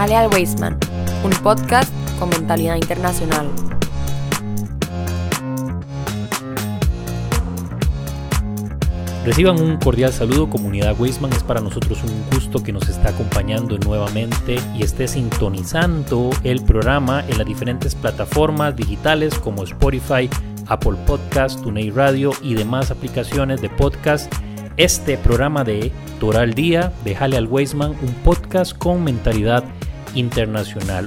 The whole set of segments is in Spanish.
Jale al Weisman, un podcast con mentalidad internacional. Reciban un cordial saludo, comunidad Weisman. Es para nosotros un gusto que nos está acompañando nuevamente y esté sintonizando el programa en las diferentes plataformas digitales como Spotify, Apple Podcast, TuneIn Radio y demás aplicaciones de podcast. Este programa de Toral Día, de Jale al Weisman, un podcast con mentalidad.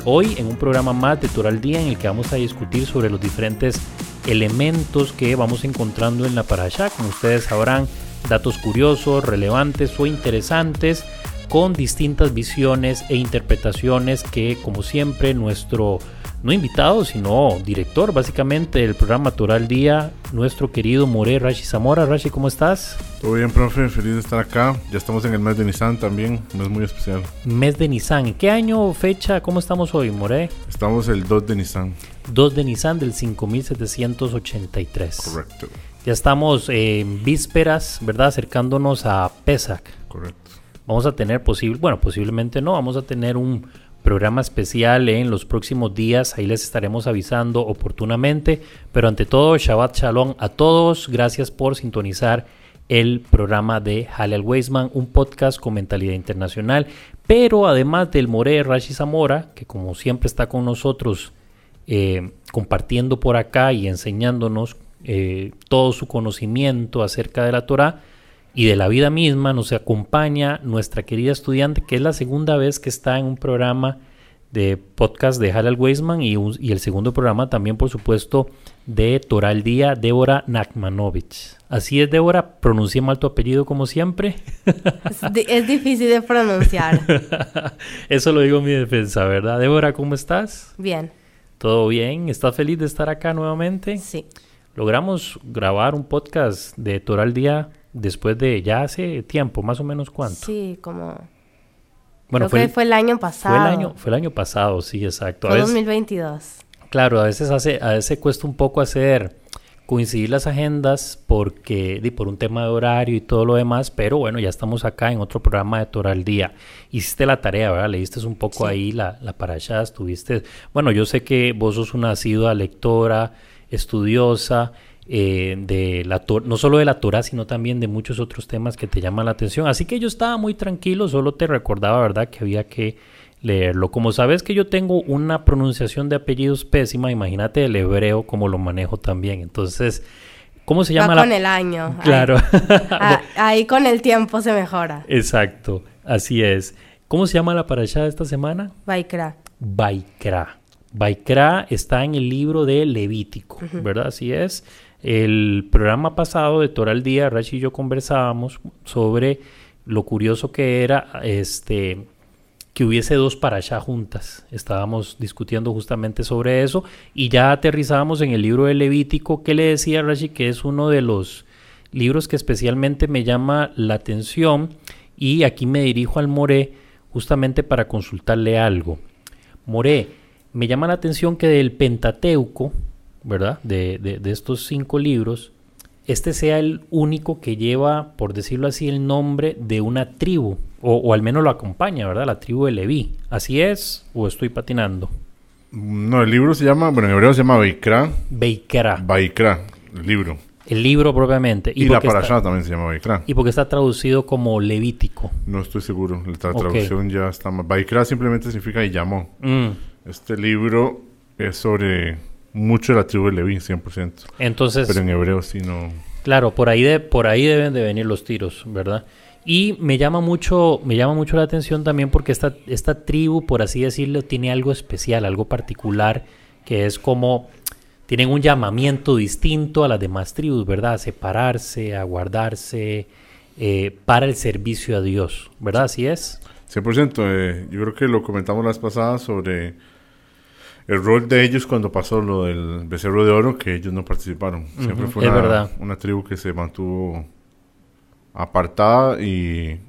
Hoy en un programa más de Toral Día en el que vamos a discutir sobre los diferentes elementos que vamos encontrando en la parasha. Como ustedes sabrán, datos curiosos, relevantes o interesantes con distintas visiones e interpretaciones que como siempre nuestro no invitado sino director básicamente del programa Toral Día, nuestro querido More Rashi Zamora. Rashi, ¿cómo estás? Todo bien, profe, feliz de estar acá. Ya estamos en el mes de Nissan también, un mes muy especial. Mes de Nissan. ¿Qué año, fecha, cómo estamos hoy, More? Estamos el 2 de Nissan. 2 de Nissan del 5783. Correcto. Ya estamos en vísperas, ¿verdad? Acercándonos a Pesach. Correcto. Vamos a tener posible, bueno, posiblemente no, vamos a tener un programa especial en los próximos días, ahí les estaremos avisando oportunamente, pero ante todo, Shabbat Shalom a todos, gracias por sintonizar el programa de Halal Weisman, un podcast con mentalidad internacional, pero además del More Rashi Zamora, que como siempre está con nosotros eh, compartiendo por acá y enseñándonos eh, todo su conocimiento acerca de la Torah y de la vida misma, nos acompaña nuestra querida estudiante, que es la segunda vez que está en un programa de podcast de Halal Weisman y, y el segundo programa también, por supuesto, de Torah al Día, Débora Nakmanovich. Así es, Débora, pronuncié mal tu apellido como siempre. Es, es difícil de pronunciar. Eso lo digo en mi defensa, ¿verdad? Débora, ¿cómo estás? Bien. ¿Todo bien? ¿Estás feliz de estar acá nuevamente? Sí. Logramos grabar un podcast de Toral Día después de ya hace tiempo, más o menos cuánto. Sí, como... Bueno, Creo fue, que el, fue el año pasado. fue el año, fue el año pasado, sí, exacto. A Fue veces- 2022. claro, a veces hace, a veces cuesta un poco hacer coincidir las agendas porque di, por un tema de horario y todo lo demás, pero bueno, ya estamos acá en otro programa de Toral Día. Hiciste la tarea, ¿verdad? Leíste un poco Sí. ahí la, la parasha, estuviste... Bueno, yo sé que vos sos una asidua lectora, estudiosa, eh, de la no solo de la Torah, sino también de muchos otros temas que te llaman la atención. Así que yo estaba muy tranquilo, solo te recordaba, ¿verdad?, que había que leerlo. Como sabes que yo tengo una pronunciación de apellidos pésima, imagínate el hebreo como lo manejo también. Entonces, ¿cómo se llama Va la...? con el año. Claro. Ahí, ah, ahí con el tiempo se mejora. Exacto, así es. ¿Cómo se llama la parasha de esta semana? Vaikra. Baikra. Baikra está en el libro de Levítico, ¿verdad? Así es. El programa pasado de Toral Día, Rashi y yo conversábamos sobre lo curioso que era este que hubiese dos parashá juntas. Estábamos discutiendo justamente sobre eso y ya aterrizábamos en el libro de Levítico que le decía Rashi que es uno de los libros que especialmente me llama la atención y aquí me dirijo al More justamente para consultarle algo. More, me llama la atención que del Pentateuco, ¿verdad? De, de- de estos cinco libros, este sea el único que lleva, por decirlo así, el nombre de una tribu, o, o al menos lo acompaña, ¿verdad? La tribu de Leví. ¿Así es? ¿O estoy patinando? No, el libro se llama, bueno, en hebreo se llama Baikra. Beikra, Baikra, el libro. el libro propiamente. Y, la está- parasha también se llama Baikra. y porque está traducido como Levítico. No estoy seguro, la traducción ya está mal. Baikra simplemente significa y llamó. Mm. Este libro es sobre mucho de la tribu de Leví, 100%. Entonces, Pero en hebreo sí no... Claro, por ahí, de, por ahí deben de venir los tiros, ¿verdad? Y me llama mucho, me llama mucho la atención también porque esta, esta tribu, por así decirlo, tiene algo especial, algo particular, que es como tienen un llamamiento distinto a las demás tribus, ¿verdad? A separarse, a guardarse eh, para el servicio a Dios, ¿verdad? Así es. 100%. eh, yo creo que lo comentamos las pasadas sobre el rol de ellos cuando pasó lo del becerro de oro, que ellos no participaron. Siempre fue una, verdad. una tribu que se mantuvo apartada y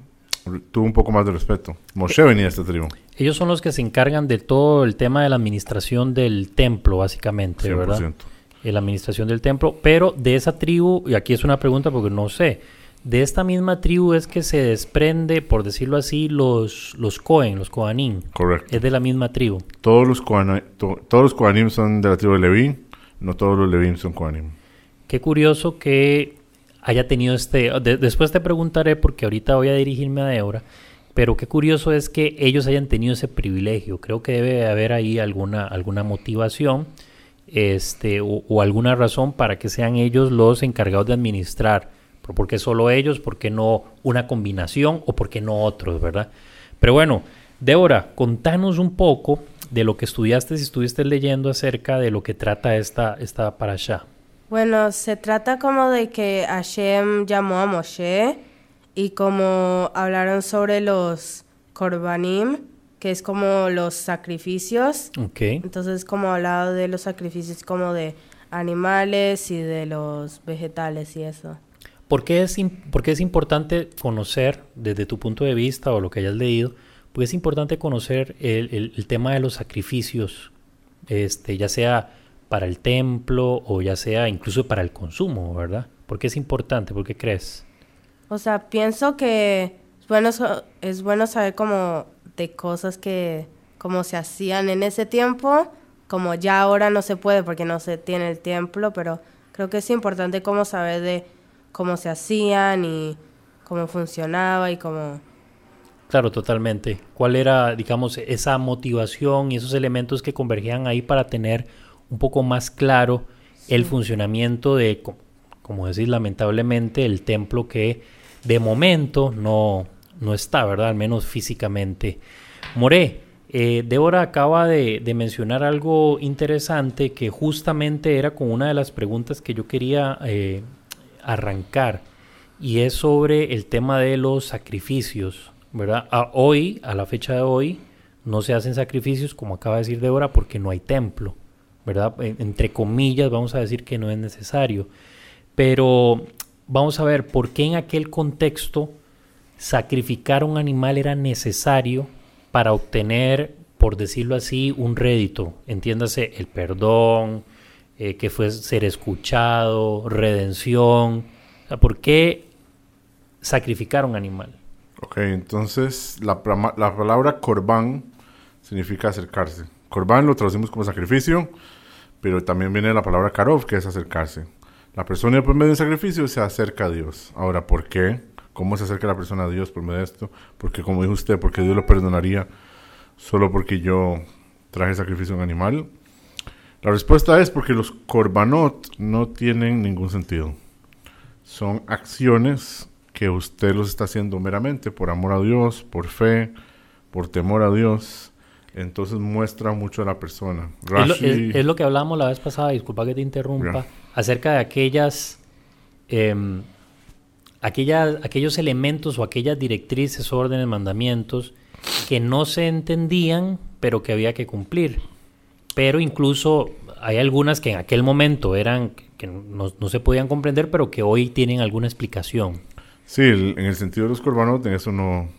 tuvo un poco más de respeto. Moshe venía de esta tribu. Ellos son los que se encargan de todo el tema de la administración del templo, básicamente, ¿verdad? 100%. en la administración del templo, pero de esa tribu, y aquí es una pregunta porque no sé, de esta misma tribu es que se desprende, por decirlo así, los, los Cohen, los Kohanim. Correcto. Es de la misma tribu. Todos los, to- todos los Kohanim son de la tribu de Leví, no todos los Levim son Kohanim. Qué curioso que haya tenido este... de- después te preguntaré porque ahorita voy a dirigirme a Débora, pero qué curioso es que ellos hayan tenido ese privilegio. Creo que debe haber ahí alguna, alguna motivación este, o, o alguna razón para que sean ellos los encargados de administrar. Pero ¿Por qué solo ellos? ¿Por qué no una combinación? ¿O por qué no otros? ¿Verdad? Pero bueno, Débora, contanos un poco de lo que estudiaste, si estuviste leyendo acerca de lo que trata esta, esta parasha. Bueno, se trata como de que Hashem llamó a Moshe y como hablaron sobre los korbanim, que es como los sacrificios. Ok. Entonces, como hablado de los sacrificios como de animales y de los vegetales y eso. ¿Por qué, es, por qué es importante conocer, desde tu punto de vista o lo que hayas leído, porque es importante conocer el, el- tema de los sacrificios, este, ya sea para el templo o ya sea incluso para el consumo, ¿verdad? ¿Por qué es importante? ¿Por qué crees? O sea, pienso que es bueno, es bueno saber como de cosas que como se hacían en ese tiempo, como ya ahora no se puede porque no se tiene el templo, pero creo que es importante como saber de cómo se hacían y cómo funcionaba y cómo... Claro, totalmente. ¿Cuál era, digamos, esa motivación y esos elementos que convergían ahí para tener un poco más claro el funcionamiento de, co- como decir, lamentablemente, el templo que de momento no, no está, ¿verdad? Al menos físicamente. Moré, eh, Débora acaba de, de mencionar algo interesante que justamente era con una de las preguntas que yo quería eh, arrancar y es sobre el tema de los sacrificios, ¿verdad? Hoy, a la fecha de hoy, no se hacen sacrificios, como acaba de decir Débora, porque no hay templo, ¿verdad? En- entre comillas, vamos a decir que no es necesario. Pero vamos a ver, ¿por qué en aquel contexto sacrificar un animal era necesario para obtener, por decirlo así, un rédito? Entiéndase, el perdón, eh, que fue ser escuchado, redención. ¿Por qué sacrificar un animal? Ok, entonces la, la palabra corbán significa acercarse. Corbán lo traducimos como sacrificio, pero también viene la palabra karov, que es acercarse. La persona por medio del sacrificio se acerca a Dios. Ahora, ¿por qué? ¿Cómo se acerca la persona a Dios por medio de esto? Porque como dijo usted, porque Dios lo perdonaría solo porque yo traje sacrificio a un animal. La respuesta es porque los korbanot no tienen ningún sentido. Son acciones que usted los está haciendo meramente por amor a Dios, por fe, por temor a Dios. Entonces muestra mucho a la persona. Es lo, es- es lo que hablábamos la vez pasada, disculpa que te interrumpa, acerca de aquellas, em, aquellas, aquellos elementos o aquellas directrices, órdenes, mandamientos que no se entendían, pero que había que cumplir. Pero incluso hay algunas que en aquel momento eran, que no, no se podían comprender, pero que hoy tienen alguna explicación. Sí, el- en el sentido de los korbanot, en eso no,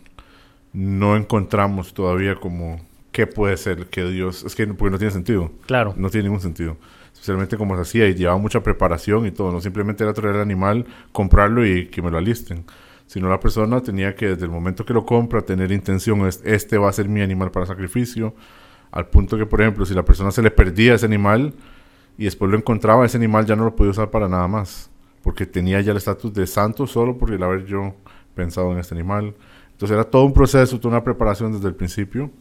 no encontramos todavía como qué puede ser que Dios... Es que porque no tiene sentido. Claro. No tiene ningún sentido. Especialmente como se hacía y llevaba mucha preparación y todo. No simplemente era traer el animal, comprarlo y que me lo alisten. Sino la persona tenía que desde el momento que lo compra tener intención, es- este va a ser mi animal para sacrificio. Al punto que, por ejemplo, si la persona se le perdía ese animal y después lo encontraba, ese animal ya no lo podía usar para nada más. Porque tenía ya el estatus de santo solo por el haber yo pensado en este animal. Entonces era todo un proceso, toda una preparación desde el principio.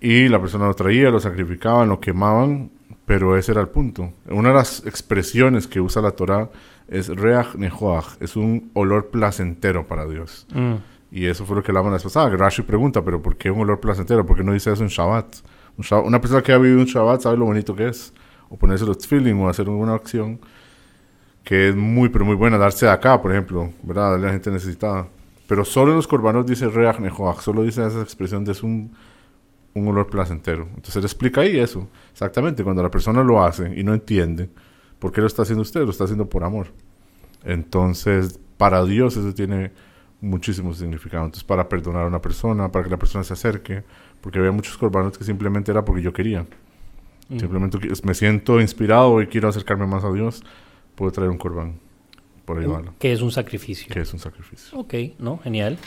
Y la persona lo traía, lo sacrificaban, lo quemaban, pero ese era el punto. Una de las expresiones que usa la Torah es reach nehoach, es un olor placentero para Dios. Mm, Y eso fue lo que hablamos la vez pasada. que Rashi pregunta, pero ¿por qué un olor placentero? ¿Por qué no dice eso en Shabbat? Un Shabbat- Una persona que ha vivido un Shabbat sabe lo bonito que es. O ponerse los tefillin o hacer alguna acción que es muy, pero muy buena. Darse de acá, por ejemplo, ¿verdad? Darle a la gente necesitada. Pero solo en los corbanos dice reach nehoach. Solo dice esa expresión de es un, un olor placentero. Entonces él explica ahí eso. Exactamente, cuando la persona lo hace y no entiende, ¿por qué lo está haciendo usted? Lo está haciendo por amor. Entonces, para Dios eso tiene muchísimo significado. Entonces, para perdonar a una persona, para que la persona se acerque, porque había muchos corbanos que simplemente era porque yo quería. mm. Simplemente me siento inspirado y quiero acercarme más a Dios, puedo traer un corbán. por la- Que es un sacrificio. Que es un sacrificio. Ok, no, genial.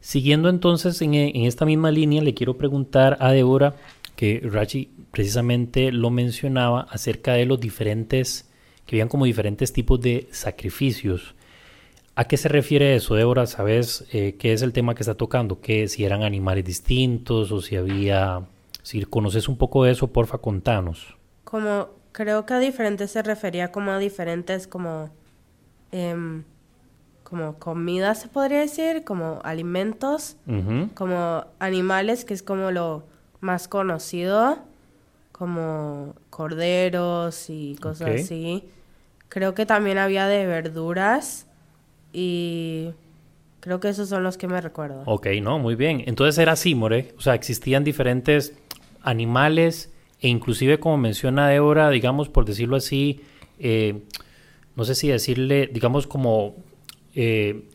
Siguiendo entonces en, en esta misma línea, le quiero preguntar a Débora, que Rachi precisamente lo mencionaba, acerca de los diferentes, que habían como diferentes tipos de sacrificios. ¿A qué se refiere eso, Débora? ¿Sabes eh, qué es el tema que está tocando? ¿Que si eran animales distintos o si había... Si conoces un poco de eso, porfa, contanos. Como, creo que a diferentes se refería como a diferentes como, em, como comidas, se podría decir, como alimentos, como animales, que es como lo más conocido, como corderos y cosas así. Creo que también había de verduras y creo que esos son los que me recuerdo. Ok, no, muy bien. Entonces era así, More. O sea, existían diferentes animales e inclusive, como menciona Débora, digamos, por decirlo así, eh, no sé si decirle, digamos, como eh,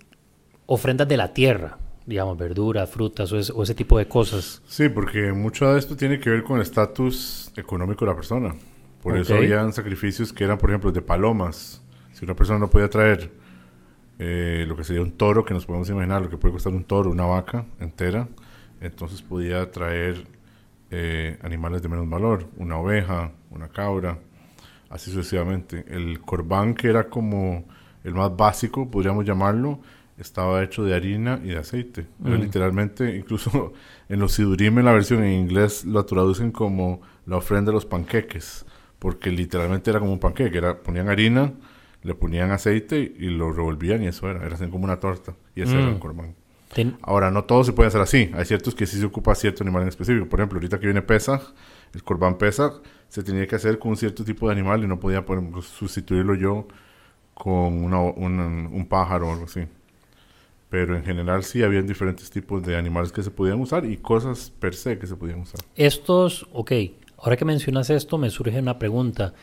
ofrendas de la tierra, digamos, verduras, frutas o, es- o ese tipo de cosas. Sí, porque mucho de esto tiene que ver con el estatus económico de la persona. Por eso habían sacrificios que eran, por ejemplo, de palomas. Si una persona no podía traer eh, lo que sería un toro, que nos podemos imaginar lo que puede costar un toro, una vaca entera, entonces podía traer eh, animales de menos valor, una oveja, una cabra, así sucesivamente. El corbán, que era como el más básico, podríamos llamarlo, estaba hecho de harina y de aceite. Era Mm. literalmente, incluso en los sidurim, en la versión en inglés, lo traducen como la ofrenda de los panqueques, porque literalmente era como un panqueque, era, ponían harina, le ponían aceite y lo revolvían y eso era, era como una torta, y ese era Mm. el corbán. Ten- Ahora, no todo se puede hacer así. Hay ciertos que sí se ocupa cierto animal en específico. Por ejemplo, ahorita que viene Pesach, el corbán Pesach se tenía que hacer con un cierto tipo de animal y no podía, por ejemplo, sustituirlo yo con una- un, un pájaro o algo así. Pero en general sí habían diferentes tipos de animales que se podían usar y cosas per se que se podían usar. Estos, ok, ahora que mencionas esto, me surge una pregunta.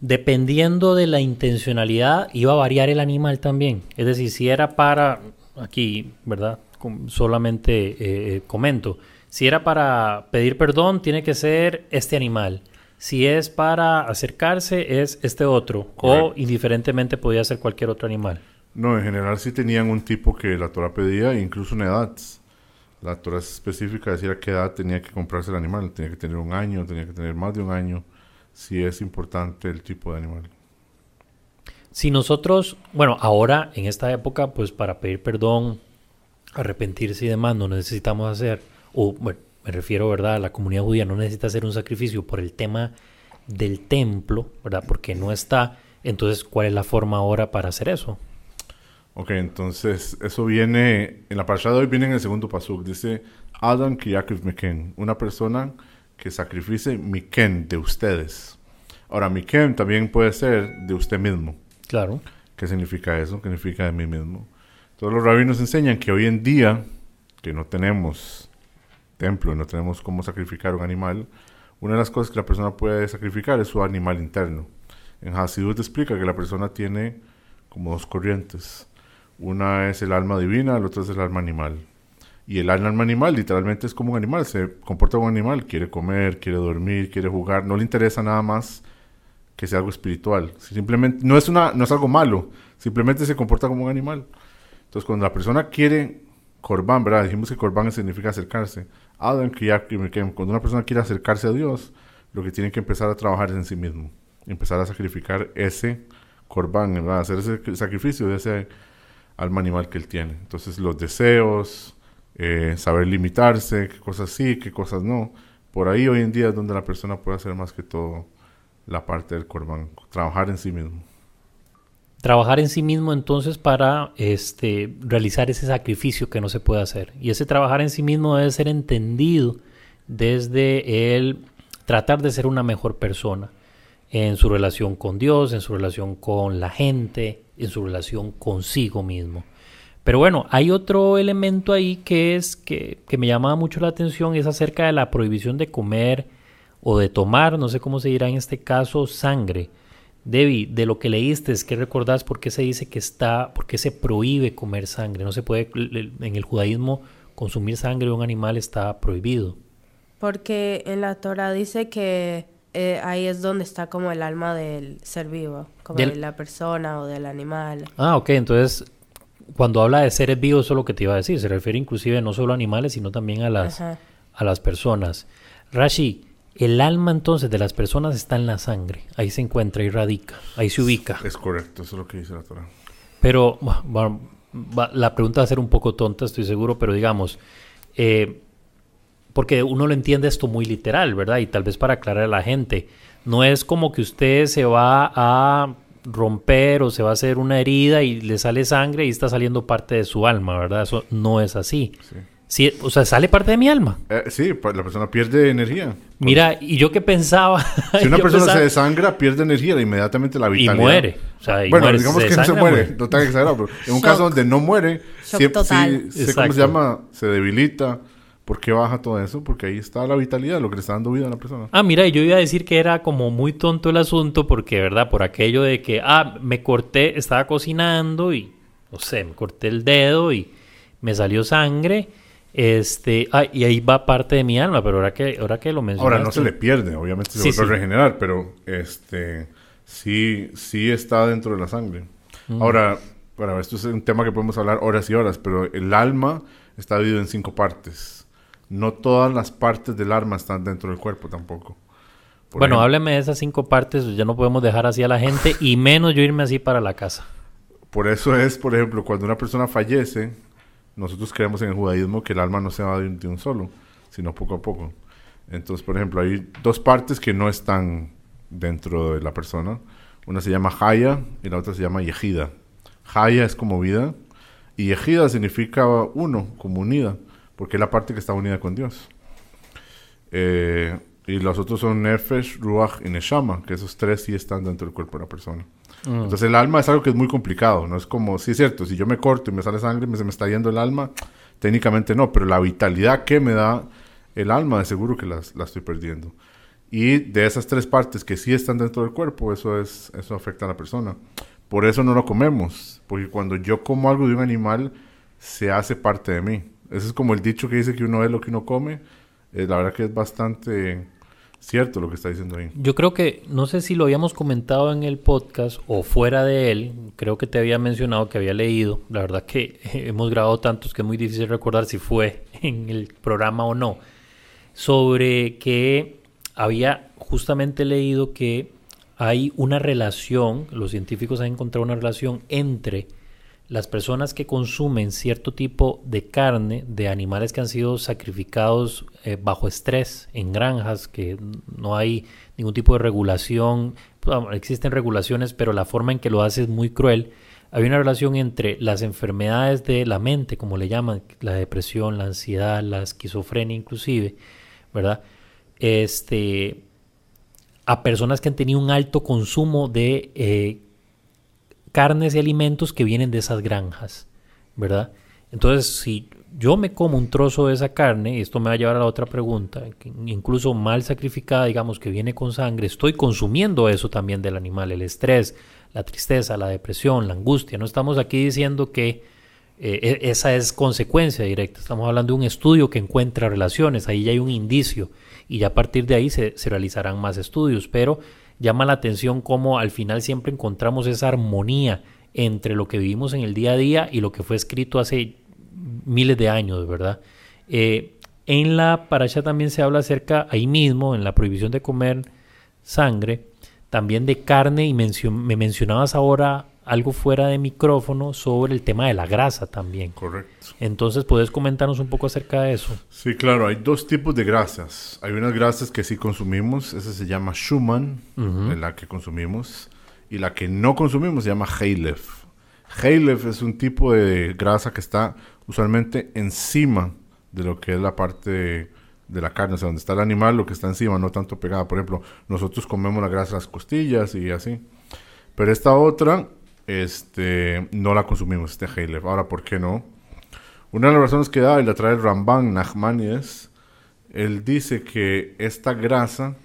Dependiendo de la intencionalidad, iba a variar el animal también. Es decir, si era para, aquí, ¿verdad? Com- Solamente eh, eh, comento. Si era para pedir perdón, tiene que ser este animal. Si es para acercarse, es este otro. O indiferentemente podía ser cualquier otro animal. No, en general sí tenían un tipo que la Torah pedía, incluso una edad. La Torah específica decía a qué edad tenía que comprarse el animal. Tenía que tener un año, tenía que tener más de un año. Si es importante el tipo de animal. Si nosotros, bueno, ahora en esta época, pues para pedir perdón, arrepentirse y demás, no necesitamos hacer, o bueno, me refiero, ¿verdad? La comunidad judía no necesita hacer un sacrificio por el tema del templo, ¿verdad? Porque no está. Entonces, ¿cuál es la forma ahora para hacer eso? Ok, entonces eso viene, en la parasha de hoy viene en el segundo pasuk, dice Adam Kiyakiv Miken, una persona que sacrifice Miken de ustedes. Ahora, Miken también puede ser de usted mismo. Claro. ¿Qué significa eso? ¿Qué significa de mí mismo? Todos los rabinos enseñan que hoy en día, que no tenemos templo, no tenemos cómo sacrificar un animal, una de las cosas que la persona puede sacrificar es su animal interno. En Hasidut explica que la persona tiene como dos corrientes. Una es el alma divina, la otra es el alma animal. Y el alma animal literalmente es como un animal, se comporta como un animal, quiere comer, quiere dormir, quiere jugar, no le interesa nada más que sea algo espiritual. Simplemente no es una no es algo malo, simplemente se comporta como un animal. Entonces, cuando la persona quiere corbán, ¿verdad? Dijimos que corbán significa acercarse. Adam. Cuando una persona quiere acercarse a Dios, lo que tiene que empezar a trabajar es en sí mismo. Empezar a sacrificar ese corbán, ¿verdad? Hacer ese sacrificio de ese alma animal que él tiene. Entonces, los deseos, eh, saber limitarse, qué cosas sí, qué cosas no. Por ahí hoy en día es donde la persona puede hacer más que todo la parte del corbán, trabajar en sí mismo. Trabajar en sí mismo entonces para este, realizar ese sacrificio que no se puede hacer. Y ese trabajar en sí mismo debe ser entendido desde el tratar de ser una mejor persona en su relación con Dios, en su relación con la gente, en su relación consigo mismo. Pero bueno, hay otro elemento ahí que es que, que me llama mucho la atención, es acerca de la prohibición de comer o de tomar, no sé cómo se dirá en este caso, sangre. Debbie, de lo que leíste, ¿qué recordás por qué se dice que está, por qué se prohíbe comer sangre? No se puede, en el judaísmo, consumir sangre de un animal está prohibido. Porque en la Torah dice que eh, ahí es donde está como el alma del ser vivo, como Del- de la persona o del animal. Ah, ok, entonces cuando habla de seres vivos, eso es lo que te iba a decir. Se refiere inclusive no solo a animales, sino también a las, Ajá. a las personas. Rashi, el alma entonces de las personas está en la sangre. Ahí se encuentra, ahí radica, ahí se ubica. Es correcto, eso es lo que dice la Torah. Pero la pregunta va a ser un poco tonta, estoy seguro, pero digamos, eh, porque uno lo entiende esto muy literal, ¿verdad? Y tal vez para aclarar a la gente, no es como que usted se va a romper o se va a hacer una herida y le sale sangre y está saliendo parte de su alma, ¿verdad? Eso no es así. Sí. Sí, o sea, sale parte de mi alma. Eh, sí, la persona pierde energía. Mira, y yo que pensaba... Si una persona pensaba- se desangra, pierde energía inmediatamente la y vitalidad. muere. O sea, y bueno, muere, digamos se que no se muere, muere. no tan exagerado, pero en un Shock. caso donde no muere, sí, sí- sé cómo se llama, se debilita. ¿Por qué baja todo eso? Porque ahí está la vitalidad, lo que le está dando vida a la persona. Ah, mira, yo iba a decir que era como muy tonto el asunto porque, ¿verdad? Por aquello de que, ah, me corté, estaba cocinando y, no sé, me corté el dedo y me salió sangre. Este, ah, y ahí va parte de mi alma, pero ahora que, ahora que lo mencionaste. Ahora no se le pierde, obviamente se Sí, vuelve a regenerar, pero este sí, sí está dentro de la sangre. Mm. Ahora, para esto es un tema que podemos hablar horas y horas, pero el alma está dividido en cinco partes. No todas las partes del alma están dentro del cuerpo tampoco. Por Bueno, ejemplo, hábleme de esas cinco partes, ya no podemos dejar así a la gente y menos yo irme así para la casa. Por eso es, por ejemplo, cuando una persona fallece, nosotros creemos en el judaísmo que el alma no se va de un, de un solo, sino poco a poco. Entonces, por ejemplo, hay dos partes que no están dentro de la persona. Una se llama Haya y la otra se llama Yejida. Haya es como vida y Yejida significa uno, como unida, porque es la parte que está unida con Dios. Eh, y los otros son Nefesh, Ruach y Neshama, que esos tres sí están dentro del cuerpo de la persona. Entonces el alma es algo que es muy complicado, no es como, sí es cierto, si yo me corto y me sale sangre, me, se me está yendo el alma, técnicamente no, pero la vitalidad que me da el alma, de seguro que las- la estoy perdiendo. Y de esas tres partes que sí están dentro del cuerpo, eso, es, eso afecta a la persona. Por eso no lo comemos, porque cuando yo como algo de un animal, se hace parte de mí. Ese es como el dicho que dice que uno es lo que uno come. Eh, la verdad que es bastante cierto lo que está diciendo ahí. Yo creo que, no sé si lo habíamos comentado en el podcast o fuera de él, creo que te había mencionado que había leído, la verdad que hemos grabado tantos que es muy difícil recordar si fue en el programa o no, sobre que había justamente leído que hay una relación, los científicos han encontrado una relación entre las personas que consumen cierto tipo de carne de animales que han sido sacrificados eh, bajo estrés en granjas, que no hay ningún tipo de regulación, bueno, existen regulaciones, pero la forma en que lo hace es muy cruel. Hay una relación entre las enfermedades de la mente, como le llaman, la depresión, la ansiedad, la esquizofrenia inclusive, ¿verdad? Este, a personas que han tenido un alto consumo de eh, carnes y alimentos que vienen de esas granjas, ¿verdad? Entonces, si yo me como un trozo de esa carne, y esto me va a llevar a la otra pregunta, incluso mal sacrificada, digamos, que viene con sangre, estoy consumiendo eso también del animal, el estrés, la tristeza, la depresión, la angustia. No estamos aquí diciendo que eh, e- esa es consecuencia directa, estamos hablando de un estudio que encuentra relaciones, ahí ya hay un indicio, y ya a partir de ahí se realizarán más estudios, pero llama la atención cómo al final siempre encontramos esa armonía entre lo que vivimos en el día a día y lo que fue escrito hace miles de años, ¿verdad? Eh, en la parasha también se habla acerca, ahí mismo, en la prohibición de comer sangre, también de carne, y mencio- me mencionabas ahora algo fuera de micrófono sobre el tema de la grasa también. Correcto. Entonces, ¿puedes comentarnos un poco acerca de eso? Sí, claro, hay dos tipos de grasas. Hay unas grasas que sí consumimos, esa se llama Schumann, Ujú. es la que consumimos, y la que no consumimos se llama Halef. Halef es un tipo de grasa que está usualmente encima de lo que es la parte de, de la carne, o sea, donde está el animal, lo que está encima, no tanto pegada. Por ejemplo, nosotros comemos la grasa de las costillas y así. Pero esta otra, este, no la consumimos, este Halef. Ahora, ¿por qué no? Una de las razones que da y la trae el Ramban Nachmanides, él dice que esta grasa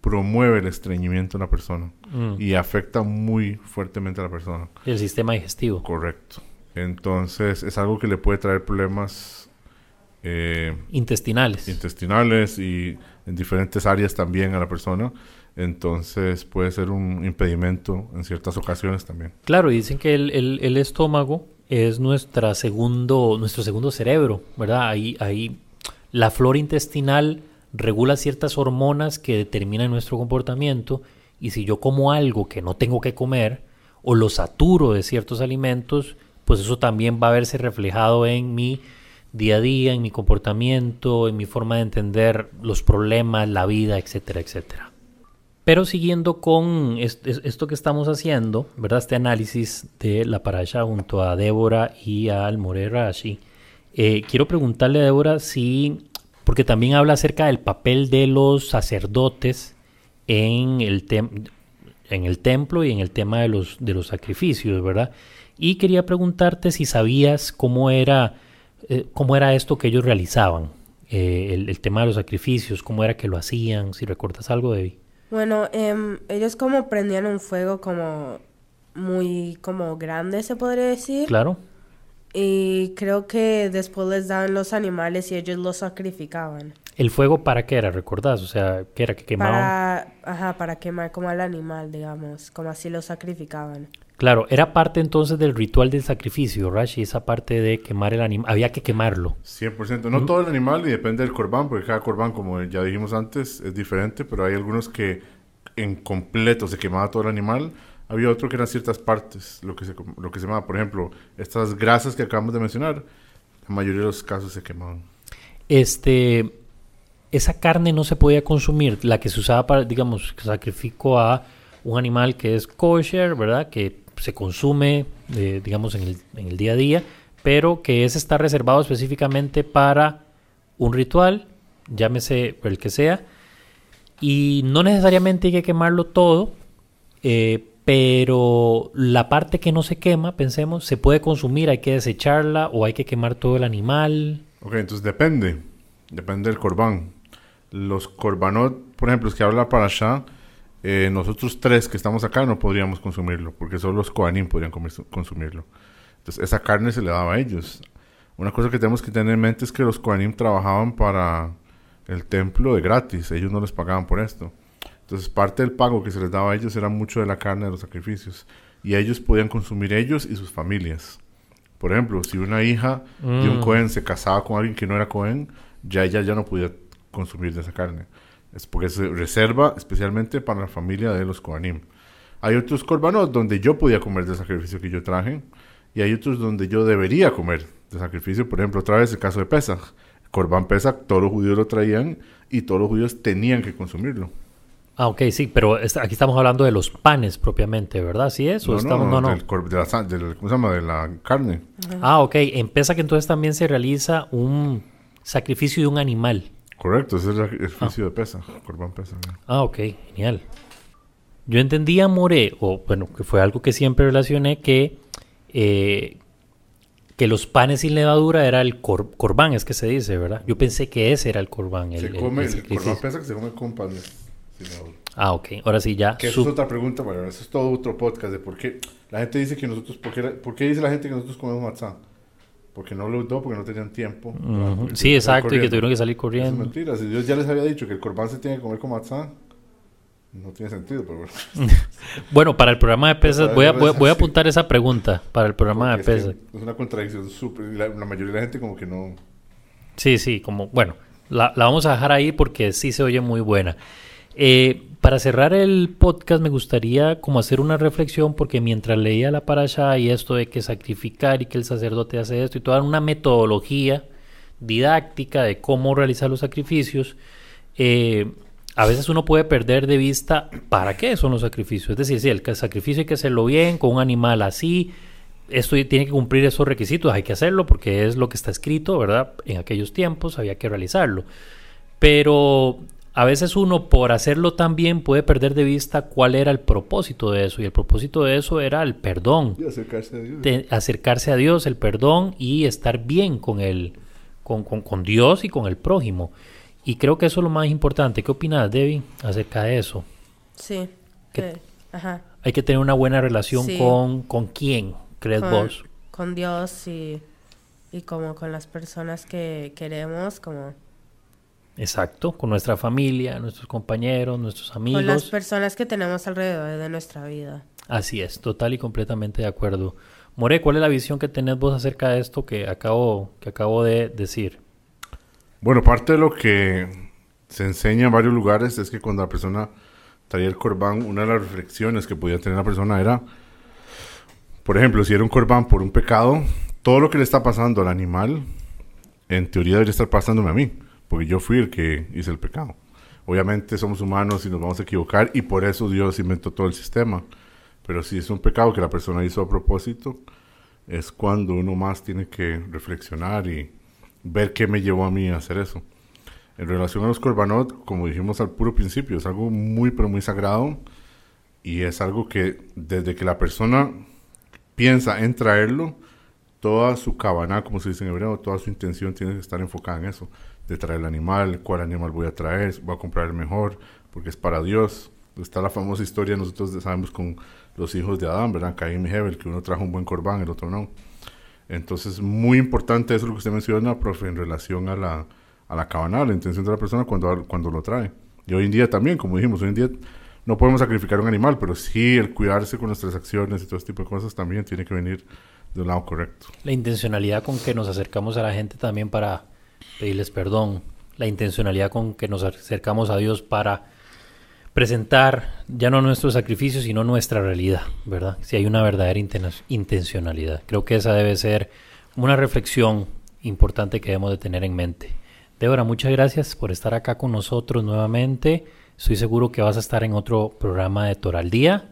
promueve el estreñimiento en la persona Mm. y afecta muy fuertemente a la persona. El sistema digestivo. Correcto. Entonces es algo que le puede traer problemas eh, Intestinales. intestinales y en diferentes áreas también a la persona. Entonces puede ser un impedimento en ciertas ocasiones también. Claro, dicen que el, el, el estómago es nuestra segundo, nuestro segundo cerebro, ¿verdad? Ahí, ahí la flora intestinal regula ciertas hormonas que determinan nuestro comportamiento y si yo como algo que no tengo que comer o lo saturo de ciertos alimentos, pues eso también va a verse reflejado en mi día a día, en mi comportamiento, en mi forma de entender los problemas, la vida, etcétera, etcétera. Pero siguiendo con esto que estamos haciendo, ¿verdad? Este análisis de la parasha junto a Débora y a Almore Rashi, eh, quiero preguntarle a Débora si, porque también habla acerca del papel de los sacerdotes en el, templo y en el tema de los, de los sacrificios, ¿verdad? Y quería preguntarte si sabías cómo era, eh, cómo era esto que ellos realizaban, eh, el, el, tema de los sacrificios, cómo era que lo hacían, si recuerdas algo de ahí. Bueno, eh, ellos como prendían un fuego como muy como grande, se podría decir. Claro. Y creo que después les daban los animales y ellos los sacrificaban. ¿El fuego para qué era, recordás? O sea, ¿qué era que quemaban? Para, ajá, para quemar como al animal, digamos, como así lo sacrificaban. Claro, era parte entonces del ritual del sacrificio, Rashi, esa parte de quemar el animal, había que quemarlo. 100%, no todo el animal y depende del corbán, porque cada corbán, como ya dijimos antes, es diferente, pero hay algunos que en completo se quemaba todo el animal, había otro que eran ciertas partes, lo que se, lo que se llamaba, por ejemplo, estas grasas que acabamos de mencionar, la mayoría de los casos se quemaban. Este, esa carne no se podía consumir, la que se usaba para, digamos, sacrifico a un animal que es kosher, ¿verdad? Que se consume, eh, digamos, en el, día a día, pero que ese está reservado específicamente para un ritual, llámese el que sea, y no necesariamente hay que quemarlo todo, eh, pero la parte que no se quema, pensemos, se puede consumir, hay que desecharla o hay que quemar todo el animal. Ok, entonces depende, depende del corbán. Los corbanot, por ejemplo, los que habla para allá, eh, nosotros tres que estamos acá no podríamos consumirlo, porque solo los Kohanim podrían comer, consumirlo. Entonces, esa carne se le daba a ellos. Una cosa que tenemos que tener en mente es que los Kohanim trabajaban para el templo de gratis, ellos no les pagaban por esto. Entonces, parte del pago que se les daba a ellos era mucho de la carne de los sacrificios. Y ellos podían consumir ellos y sus familias. Por ejemplo, si una hija mm. de un Cohen se casaba con alguien que no era Cohen, ya ella ya no podía consumir de esa carne. Es porque se reserva especialmente para la familia de los Kohanim. Hay otros korbanot donde yo podía comer del sacrificio que yo traje y hay otros donde yo debería comer de sacrificio. Por ejemplo, otra vez el caso de Pesach. Corban Pesach, todos los judíos lo traían y todos los judíos tenían que consumirlo. Ah, ok, sí, pero aquí estamos hablando de los panes propiamente, ¿verdad? ¿Sí es? ¿O no, estamos, no, no, del, de, la, del, ¿cómo se llama? De la carne. Ah, ok. En Pesach entonces también se realiza un sacrificio de un animal. Correcto, ese es el sacrificio ah. de Pesach, Corban Pesach. Ah, ok, genial. Yo entendía, More, o bueno, que fue algo que siempre relacioné, que, eh, que los panes sin levadura era el cor corbán, es que se dice, ¿verdad? Yo pensé que ese era el corbán. El, se come, el, el corbán Pesach se come con panes. Ah, ok. Ahora sí, ya. Que eso es otra pregunta, bueno, eso es todo otro podcast de por qué. La gente dice que nosotros, ¿por qué, por qué dice la gente que nosotros comemos matzá? Porque no lo usó, porque no tenían tiempo. Uh -huh. Sí, exacto, y que tuvieron que salir corriendo. Eso es mentira. Si Dios ya les había dicho que el corbán se tiene que comer con matzá, no tiene sentido, pero bueno. bueno, para el programa de pesas, voy a, voy, voy a apuntar esa pregunta para el programa porque de pesas. Es, es, una contradicción súper. La, la, mayoría de la gente, como que no. Sí, sí, como. Bueno, la, la vamos a dejar ahí porque sí se oye muy buena. Eh, para cerrar el podcast me gustaría como hacer una reflexión porque mientras leía la parasha y esto de que sacrificar y que el sacerdote hace esto y toda una metodología didáctica de cómo realizar los sacrificios, eh, a veces uno puede perder de vista para qué son los sacrificios. Es decir, si el sacrificio hay que hacerlo bien, con un animal así, esto tiene que cumplir esos requisitos, hay que hacerlo porque es lo que está escrito, ¿verdad? En aquellos tiempos había que realizarlo. Pero a veces uno por hacerlo tan bien puede perder de vista cuál era el propósito de eso. Y el propósito de eso era el perdón. Y acercarse a Dios. De acercarse a Dios, el perdón y estar bien con, el, con, con, con, Dios y con el prójimo. Y creo que eso es lo más importante. ¿Qué opinas, Debbie, acerca de eso? Sí. Que, Ajá. Hay que tener una buena relación sí. con, con quién, crees con, vos. Con Dios y, y como con las personas que queremos, como Exacto, con nuestra familia, nuestros compañeros, nuestros amigos. Con las personas que tenemos alrededor de nuestra vida. Así es, total y completamente de acuerdo. More, ¿cuál es la visión que tenés vos acerca de esto que acabo, que acabo de decir? Bueno, parte de lo que se enseña en varios lugares es que cuando la persona traía el corbán, una de las reflexiones que podía tener la persona era, por ejemplo, si era un corbán por un pecado, todo lo que le está pasando al animal, en teoría debería estar pasándome a mí, porque yo fui el que hice el pecado. Obviamente somos humanos y nos vamos a equivocar y por eso Dios inventó todo el sistema. Pero si es un pecado que la persona hizo a propósito, es cuando uno más tiene que reflexionar y ver qué me llevó a mí a hacer eso. En relación a los corbanot, como dijimos al puro principio, es algo muy, pero muy sagrado y es algo que desde que la persona piensa en traerlo, toda su cabana, como se dice en hebreo, toda su intención tiene que estar enfocada en eso, de traer el animal, cuál animal voy a traer, voy a comprar el mejor, porque es para Dios. Está la famosa historia, nosotros sabemos con los hijos de Adán, ¿verdad? Caín y Hebel, que uno trajo un buen corbán, el otro no. Entonces, muy importante eso lo que usted menciona, profe, en relación a la, a la cabana, la intención de la persona cuando, cuando lo trae. Y hoy en día también, como dijimos, hoy en día no podemos sacrificar un animal, pero sí el cuidarse con nuestras acciones y todo este tipo de cosas también tiene que venir de un lado correcto. La intencionalidad con que nos acercamos a la gente también para pedirles perdón, la intencionalidad con que nos acercamos a Dios para presentar ya no nuestro sacrificio, sino nuestra realidad, ¿verdad? Si hay una verdadera intencionalidad. Creo que esa debe ser una reflexión importante que debemos de tener en mente. Débora, muchas gracias por estar acá con nosotros nuevamente. Estoy seguro que vas a estar en otro programa de Toral Día.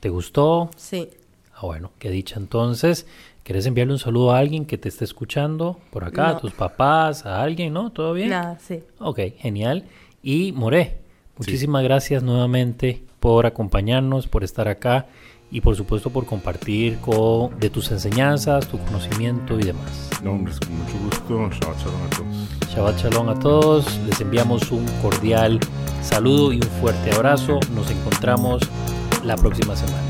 ¿Te gustó? Sí. Ah, bueno, qué dicha entonces. ¿Quieres enviarle un saludo a alguien que te esté escuchando por acá? ¿A tus papás? ¿A alguien? ¿No? ¿Todo bien? Nada, sí. Ok, genial. Y More, muchísimas gracias nuevamente por acompañarnos, por estar acá y por supuesto por compartir con, de tus enseñanzas, tu conocimiento y demás. No, hombre, con mucho gusto. Shabbat shalom a todos. Shabbat shalom a todos. Les enviamos un cordial saludo y un fuerte abrazo. Nos encontramos la próxima semana.